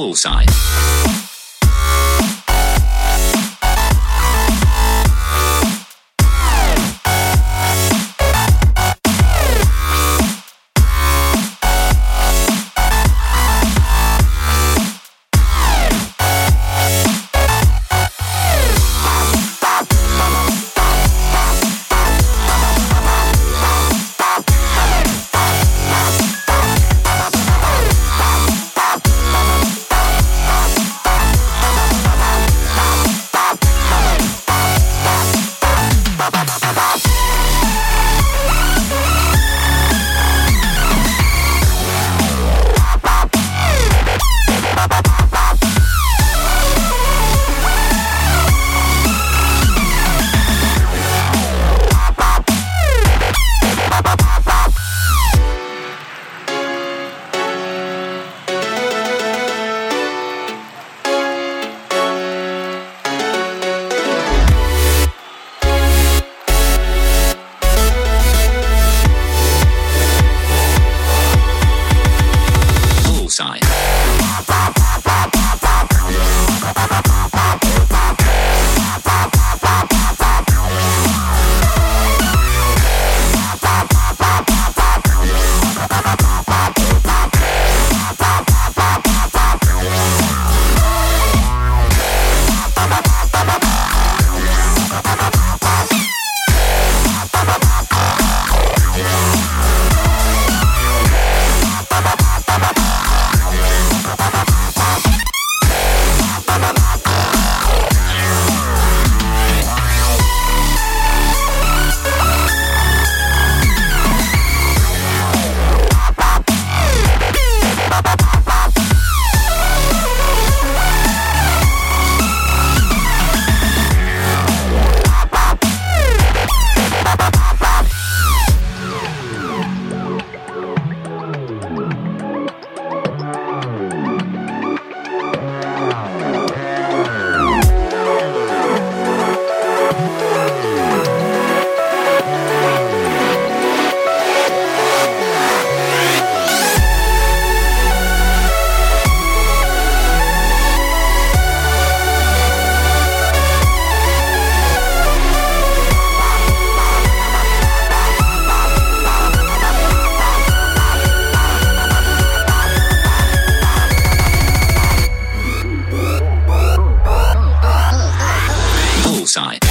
Poolside. side.